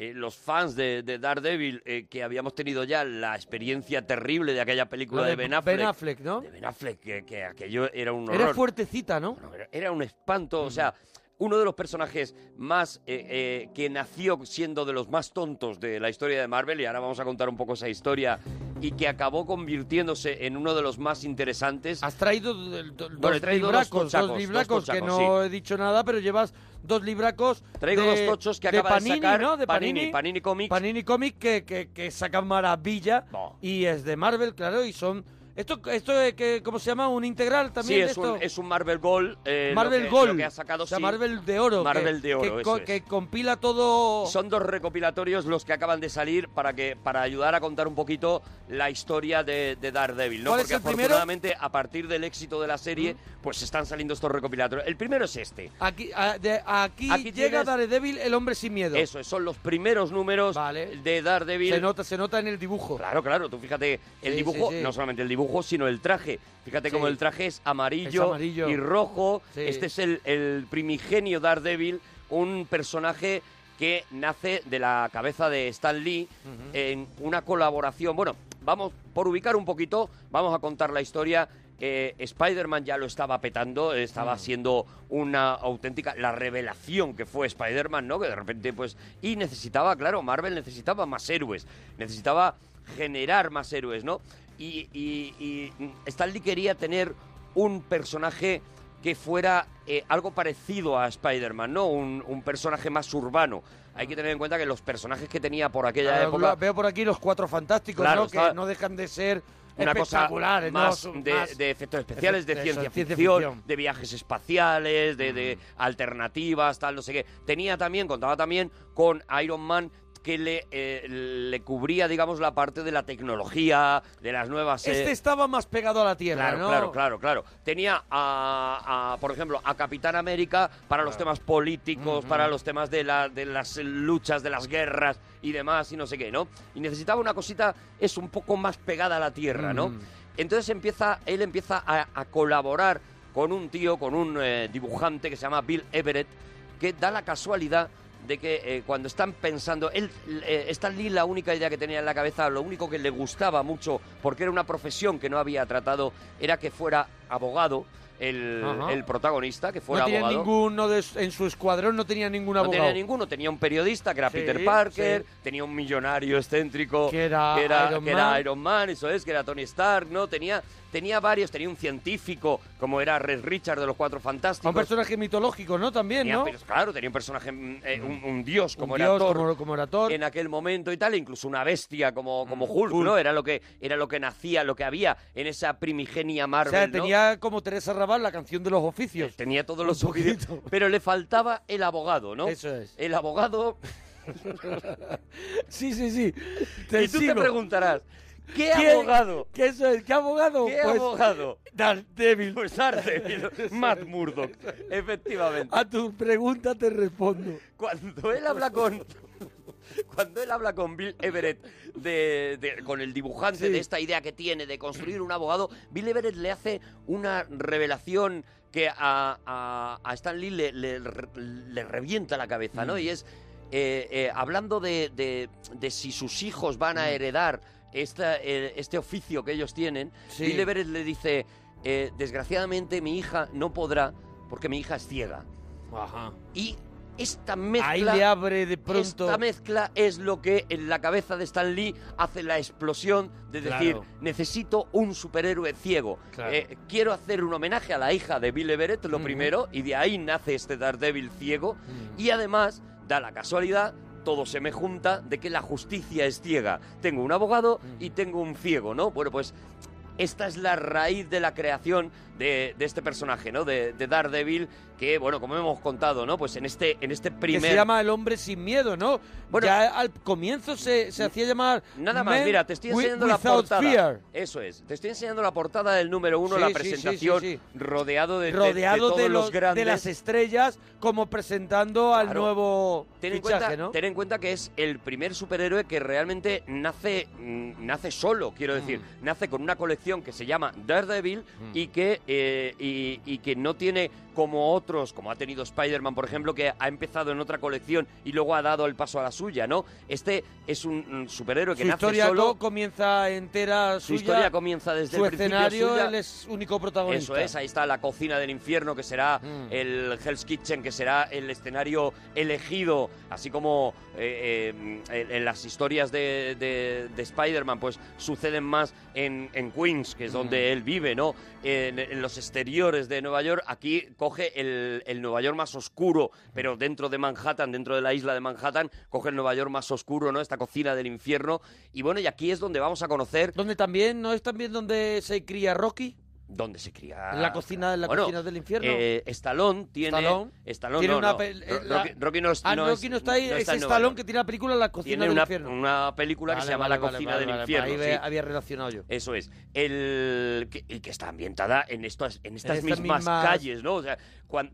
eh, los fans de, de Daredevil, eh, que habíamos tenido ya la experiencia terrible de aquella película Lo de, Ben Affleck, Ben Affleck, ¿no? de Ben Affleck, que, que aquello era un horror. Era fuertecita, ¿no? Bueno, era- era un espanto, o sea, uno de los personajes más eh, eh, que nació siendo de los más tontos de la historia de Marvel, y ahora vamos a contar un poco esa historia, y que acabó convirtiéndose en uno de los más interesantes. Has traído do- do- dos Bueno, traído dos libracos, tochacos, dos libracos, dos que tochacos, no he dicho nada, pero llevas dos libracos Traigo de, dos tochos que de acaba Panini, de sacar ¿no? De Panini, Panini, Panini Comics. Panini Comics que, que, que sacan maravilla No. y es de Marvel, claro, y son... ¿Esto, esto es que, cómo se llama? ¿Un integral Sí, también? es esto? un, es un Marvel Gold. eh, Marvel lo que, Gold. lo que ha sacado, o sea, sí. Marvel de oro. que- Marvel de oro, que, eso es. que compila todo... Son dos recopilatorios los que acaban de salir para que para ayudar a contar un poquito la historia de, de Daredevil, ¿no? ¿Cuál es Porque primero? afortunadamente a partir del éxito de la serie, pues están saliendo estos recopilatorios. El primero es este. Aquí, a- de- aquí, Aquí llega tienes- Daredevil, el hombre sin miedo. Eso, es, son los primeros números Vale. de Daredevil. Se nota, se nota en el dibujo. Claro, claro, tú fíjate, el Sí, dibujo, sí, sí. no solamente el dibujo, sino el traje. Fíjate Sí. cómo el traje es amarillo, Es amarillo. y rojo. Sí. Este es el, el primigenio Daredevil, un personaje que nace de la cabeza de Stan Lee en una colaboración. Bueno, vamos, por ubicar un poquito, vamos a contar la historia. Eh, Spider-Man ya lo estaba petando, estaba siendo una auténtica, la revelación que fue Spider-Man, ¿no? Que de repente, pues, y necesitaba, claro, Marvel necesitaba más héroes, necesitaba generar más héroes, ¿no? Y, y, y Stan Lee quería tener un personaje que fuera eh, algo parecido a Spider-Man, ¿no? Un, un personaje más urbano. Hay que tener en cuenta que los personajes que tenía por aquella Claro, época... Veo por aquí los cuatro fantásticos, Claro, ¿no? está- Que no dejan de ser una cosa más de, más- de efectos especiales, de ciencia, ciencia ficción, ficción. de viajes espaciales, de, de alternativas, tal, no sé qué. Tenía también, contaba también con Iron Man que le, eh, le cubría, digamos, la parte de la tecnología, de las nuevas... eh, Este estaba más pegado a la tierra, Claro, ¿no? claro, claro, claro. Tenía a, a, por ejemplo, a Capitán América para los temas políticos, para los temas de, la, de las luchas, de las guerras y demás, y no sé qué, ¿no? Y necesitaba una cosita, es un poco más pegada a la tierra, ¿no? Mm. Entonces empieza, él empieza a, a colaborar con un tío, con un eh, dibujante que se llama Bill Everett, que da la casualidad de que eh, cuando están pensando, él, eh, Stan Lee la única idea que tenía en la cabeza, lo único que le gustaba mucho, porque era una profesión que no había tratado, era que fuera abogado, el, el protagonista, que No fuera tenía abogado. ninguno de, en su escuadrón, no tenía ningún No abogado. tenía ninguno, tenía un periodista que era Sí, Peter Parker, sí. tenía un millonario excéntrico Que era que era, Iron que era. Iron Man, eso es, que era Tony Stark, ¿no? Tenía, tenía varios, tenía un científico como era Red Richard de los Cuatro Fantásticos. Un personaje mitológico, ¿no? También, Tenía, ¿no? pero, claro, tenía un personaje, mm, eh, un, un dios como Un era dios, Thor como, como era Thor. en aquel momento y tal, incluso una bestia como, como Hulk, Hulk. ¿no? Era lo que era lo que nacía, lo que había en esa primigenia o Marvel, sea, ¿no? tenía como Teresa Raval la canción de los oficios. Tenía todos los oficios, pero le faltaba el abogado, ¿no? Eso es. El abogado [laughs] Sí, sí, sí. y tú te preguntarás, ¿qué ¿Qué- abogado? ¿Qué eso es? ¿Qué abogado? ¿Qué Pues, abogado? Daredevil. Pues Daredevil, [laughs] Matt Murdock, efectivamente. A tu pregunta te respondo. Cuando él habla con [laughs] cuando él habla con Bill Everett de, de- con el dibujante Sí. de esta idea que tiene de construir un abogado, Bill Everett le hace una revelación que a, a, a Stan Lee le, le- le revienta la cabeza, Mm. ¿no? Y es eh, eh, hablando de, de- de si sus hijos van a Mm. heredar esta, eh, este oficio que ellos tienen, Sí. Bill Everett le dice, eh, desgraciadamente mi hija no podrá porque mi hija es ciega. Ajá. Y esta mezcla... Ahí le abre de pronto. Esta mezcla es lo que en la cabeza de Stan Lee hace la explosión de decir, Claro. necesito un superhéroe ciego. Claro. Eh, quiero hacer un homenaje a la hija de Bill Everett, lo primero, y de ahí nace este Daredevil ciego. Y además, da la casualidad, todo se me junta, de que la justicia es ciega. Tengo un abogado y tengo un ciego, ¿no? Bueno, pues esta es la raíz de la creación de, de este personaje, ¿no? De, de Daredevil, que, bueno, como hemos contado, ¿no? Pues en este, en este Que primer... se llama El hombre sin miedo, ¿no? Bueno, ya al comienzo se, se hacía llamar Nada más, mira, te estoy enseñando la portada. Fear. Eso es, te estoy enseñando la portada del número uno, Sí, la presentación, sí, sí. rodeado de, de- rodeado de, todos los, los grandes. de las estrellas como presentando al Claro. nuevo Ten en, fichaje, cuenta, ¿no? ten en cuenta que es el primer superhéroe que realmente nace, mm, nace solo, quiero decir. Mm. Nace con una colección que se llama Daredevil y, que, eh, y, y que no tiene como otros, como ha tenido Spider-Man, por ejemplo, que ha empezado en otra colección y luego ha dado el paso a la suya, ¿no? Este es un, superhéroe que Su nace historia solo. co- comienza entera Su historia comienza desde su el escenario, él es único protagonista. Eso es, ahí está la cocina del infierno, que será Mm. el Hell's Kitchen, que será el escenario elegido, así como eh, eh, en, en las historias de, de- de Spider-Man, pues suceden más en, en Queens, que es donde Mm. él vive, ¿no? En, en los exteriores de Nueva York, aquí coge el, el Nueva York más oscuro, pero dentro de Manhattan, dentro de la isla de Manhattan, coge el Nueva York más oscuro, ¿no? Esta cocina del infierno. Y bueno, y aquí es donde vamos a conocer Donde también, ¿no es también donde se cría Rocky? Dónde se cría. La cocina, la Bueno, cocina del infierno. Eh, Stallone tiene. Stallone. Stallone Tiene no, una no. eh, la- Rocky, Rocky no, ah, no Rocky es- no está ahí, es está Nueva que tiene la película La cocina Tiene del una, infierno. una película que Vale, se llama vale, La cocina del infierno. Ahí sí. había relacionado yo. Eso es. El, que, y que está ambientada en, estas, en estas estas mismas, mismas- calles, ¿no? O sea,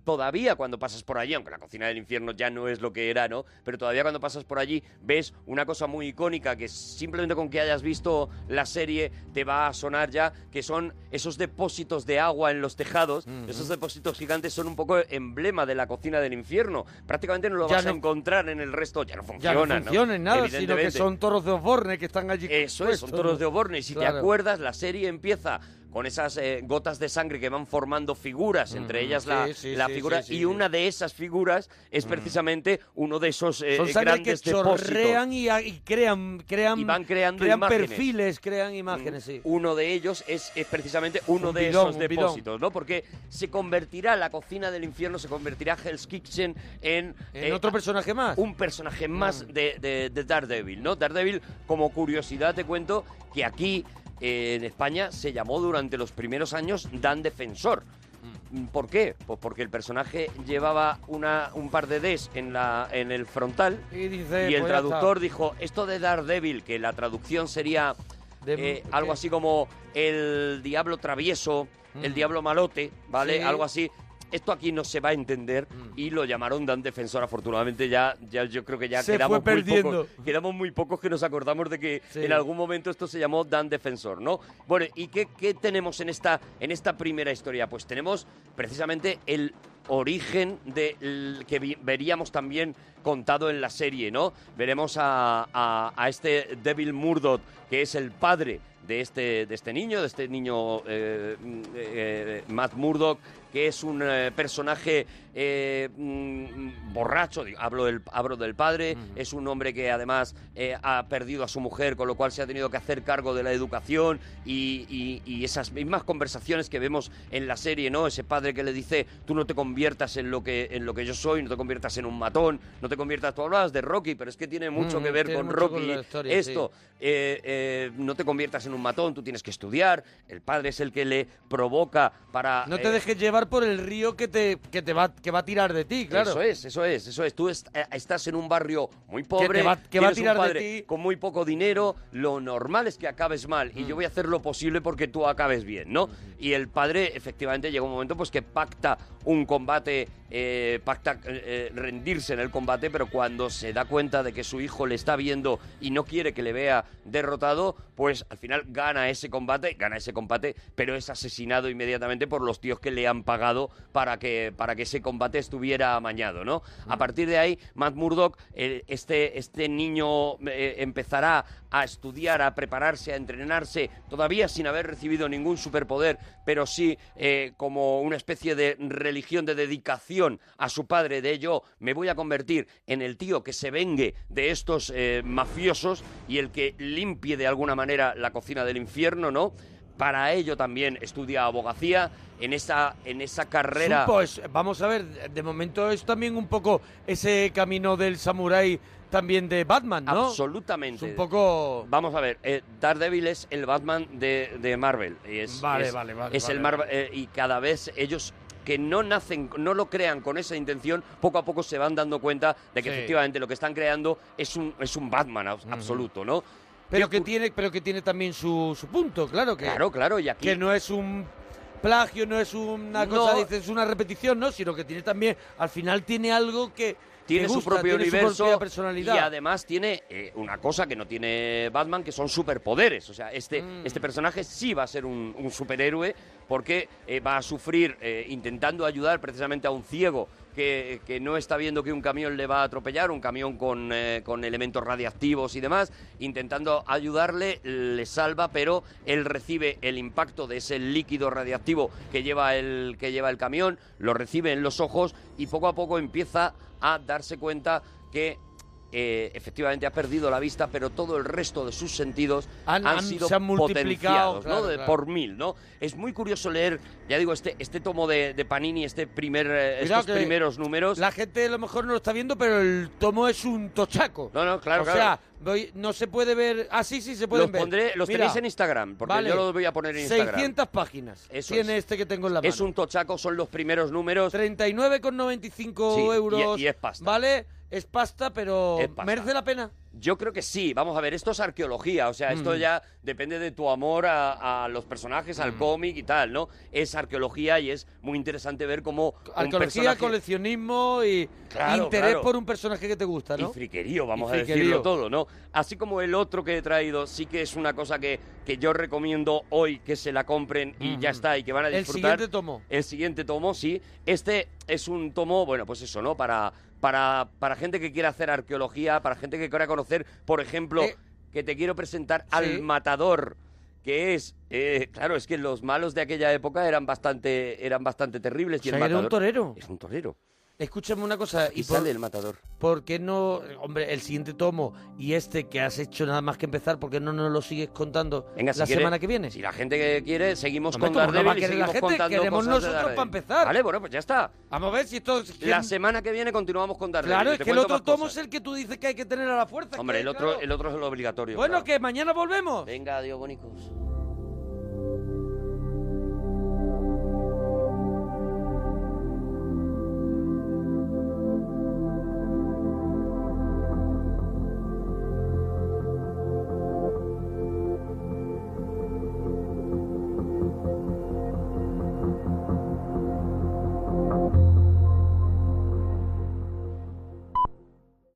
todavía cuando pasas por allí, aunque la cocina del infierno ya no es lo que era, ¿no? Pero todavía cuando pasas por allí ves una cosa muy icónica que simplemente con que hayas visto la serie te va a sonar ya, que son esos depósitos de agua en los tejados. Esos depósitos gigantes son un poco emblema de la cocina del infierno. Prácticamente no lo Ya vas a no- encontrar en el resto, ya no Ya funciona, no funciona en nada, sino que son toros de Osborne que están allí. Eso es, son toros ¿no? de Oborne. Y si te acuerdas, la serie empieza con esas eh, gotas de sangre que van formando figuras, entre ellas la, sí, la sí, figura, sí, sí, y sí. una de esas figuras es precisamente uno de esos eh, Son sangre que grandes depósitos. chorrean y, y crean, crean, Y van creando crean imágenes. perfiles, crean imágenes, sí. Uno de ellos es, es precisamente uno Un de bidón, esos depósitos, ¿no? Porque se convertirá la cocina del infierno, se convertirá Hell's Kitchen en... ¿En eh, otro personaje más? un personaje más Mm. de, de- de Daredevil, ¿no? Daredevil, como curiosidad te cuento que aquí en España se llamó durante los primeros años Dan Defensor. ¿Por qué? Pues porque el personaje llevaba una, un par de Ds en, la, en el frontal Y dice, y el pues traductor dijo, esto de Daredevil, que la traducción sería De- eh, algo así como el diablo travieso, el Mm. diablo malote, ¿vale? Sí. Algo así. Esto aquí no se va a entender y lo llamaron Dan Defensor. Afortunadamente ya, ya yo creo que ya Se quedamos muy pocos. Quedamos muy pocos que nos acordamos de que Sí. en algún momento esto se llamó Dan Defensor, ¿no? Bueno, ¿y qué, qué tenemos en esta, en esta primera historia? Pues tenemos precisamente el origen que veríamos también contado en la serie, ¿no? Veremos a, a- a este Devil Murdoch, que es el padre de este, de este niño, de este niño eh, eh, Matt Murdock, que es un eh, personaje eh, mm, borracho, digo, hablo del, hablo del padre, es un hombre que además eh, ha perdido a su mujer, con lo cual se ha tenido que hacer cargo de la educación y, y- y esas mismas conversaciones que vemos en la serie, ¿no? Ese padre que le dice, tú no te conviertas en lo que, en lo que yo soy, no te conviertas en un matón, no te conviertas, tú hablabas de Rocky, pero es que tiene mucho Mm, que ver con Rocky con la historia, esto, no te conviertas en un matón, tú tienes que estudiar, el padre es el que le provoca para... No te dejes llevar por el río que te, que te va, que va a tirar de ti, claro. Eso es, eso es, eso es. Tú est- eh, estás en un barrio muy pobre, te va- que va a un tirar de ti. con muy poco dinero, lo normal es que acabes mal y yo Mm. voy a hacer lo posible porque tú acabes bien, ¿no? Y el padre efectivamente llega un momento pues que pacta un combate, eh, pacta eh, rendirse en el combate, pero cuando se da cuenta de que su hijo le está viendo y no quiere que le vea derrotado, pues al final gana ese combate, gana ese combate, pero es asesinado inmediatamente por los tíos que le han pagado para que, para que ese combate estuviera amañado, ¿no? A partir de ahí, Matt Murdock, este, este niño eh, empezará a estudiar, a prepararse, a entrenarse, todavía sin haber recibido ningún superpoder, pero sí eh, como una especie de religión de dedicación a su padre, de ello me voy a convertir en el tío que se vengue de estos eh, mafiosos y el que limpie de alguna manera la cocina del infierno, ¿no? Para ello también estudia abogacía en esa, en esa carrera. Supo, es- vamos a ver, de momento es también un poco ese camino del samurái también de Batman, ¿no? Absolutamente. Es un poco... Vamos a ver, eh, Daredevil es el Batman de, de Marvel. Es, Vale, es- vale, vale, Es vale, el Marvel eh, y cada vez ellos que no nacen, no lo crean con esa intención, poco a poco se van dando cuenta de que Sí. efectivamente lo que están creando es un, es un Batman abs- absoluto, ¿no? Pero ¿Qué que tiene, pero que tiene también su, su punto, claro que. Claro, claro, y aquí... que no es un plagio, no es una cosa, No. dices, una repetición, ¿no? Sino que tiene también, al final tiene algo que tiene su gusta, propio tiene universo su propia personalidad. y además tiene eh, una cosa que no tiene Batman que son superpoderes o sea este Mm. este personaje sí va a ser un, un superhéroe porque eh, va a sufrir eh, intentando ayudar precisamente a un ciego que, no está viendo que un camión le va a atropellar, un camión con, eh, con elementos radiactivos y demás, intentando ayudarle, le salva, pero él recibe el impacto de ese líquido radiactivo que lleva el, que lleva el camión, lo recibe en los ojos y poco a poco empieza a darse cuenta que eh, efectivamente ha perdido la vista, pero todo el resto de sus sentidos Han- han, sido se han multiplicado, potenciados, claro, ¿no? De- claro. por mil, ¿no? Es muy curioso leer, ya digo, este, este tomo de, de Panini, este primer, eh, estos primeros números. La gente a lo mejor no lo está viendo, pero el tomo es un tochaco. No, no, claro, o claro. sea, voy- no se puede ver. Ah, sí, sí, se pueden Los ver. pondré, los Mira, tenéis en Instagram, porque vale, yo los voy a poner en Instagram. 600 páginas. Eso tiene es. este que tengo en la mano. Es un tochaco, son los primeros números. 39,95 Sí, y- euros. y es pasta. Vale, es pasta, pero Es pasta. ¿merece la pena? Yo creo que sí, vamos a ver, esto es arqueología, o sea, esto Mm. ya depende de tu amor a, a los personajes, al cómic y tal, ¿no? Es arqueología y es muy interesante ver cómo Arqueología, personaje... coleccionismo y Claro, interés claro. por un personaje que te gusta, ¿no? Y friquerío, vamos Y a decirlo todo, ¿no? Así como el otro que he traído, sí que es una cosa que, que yo recomiendo hoy que se la compren y ya está, y que van a El disfrutar. siguiente tomo. El siguiente tomo, sí. Este es un tomo, bueno, pues eso, ¿no? Para, para, para gente que quiera hacer arqueología, para gente que quiera conocer, por ejemplo, Eh, que te quiero presentar sí. al matador. Que es, eh, claro, es que los malos de aquella época eran bastante, eran bastante terribles. y O sea, el era un matador torero. Es un torero. Escúchame una cosa. Y, ¿Y por, sale el matador. por qué no, hombre, el siguiente tomo y este que has hecho nada más que empezar, ¿por qué no nos lo sigues contando Venga, si la quiere- semana que viene? Si la gente que quiere, seguimos Hombre, con ¿cómo no Daredevil y querer la seguimos gente? contando Queremos cosas nosotros Daredevil. para empezar. Vale, bueno, pues ya está. Vamos a ver si esto... La semana que viene continuamos con Daredevil. Claro, es que el otro tomo cosas. es el que tú dices que hay que tener a la fuerza. Hombre, que, el otro, claro. el otro es el obligatorio. Bueno, claro. que mañana volvemos. Venga, adiós, bonicos.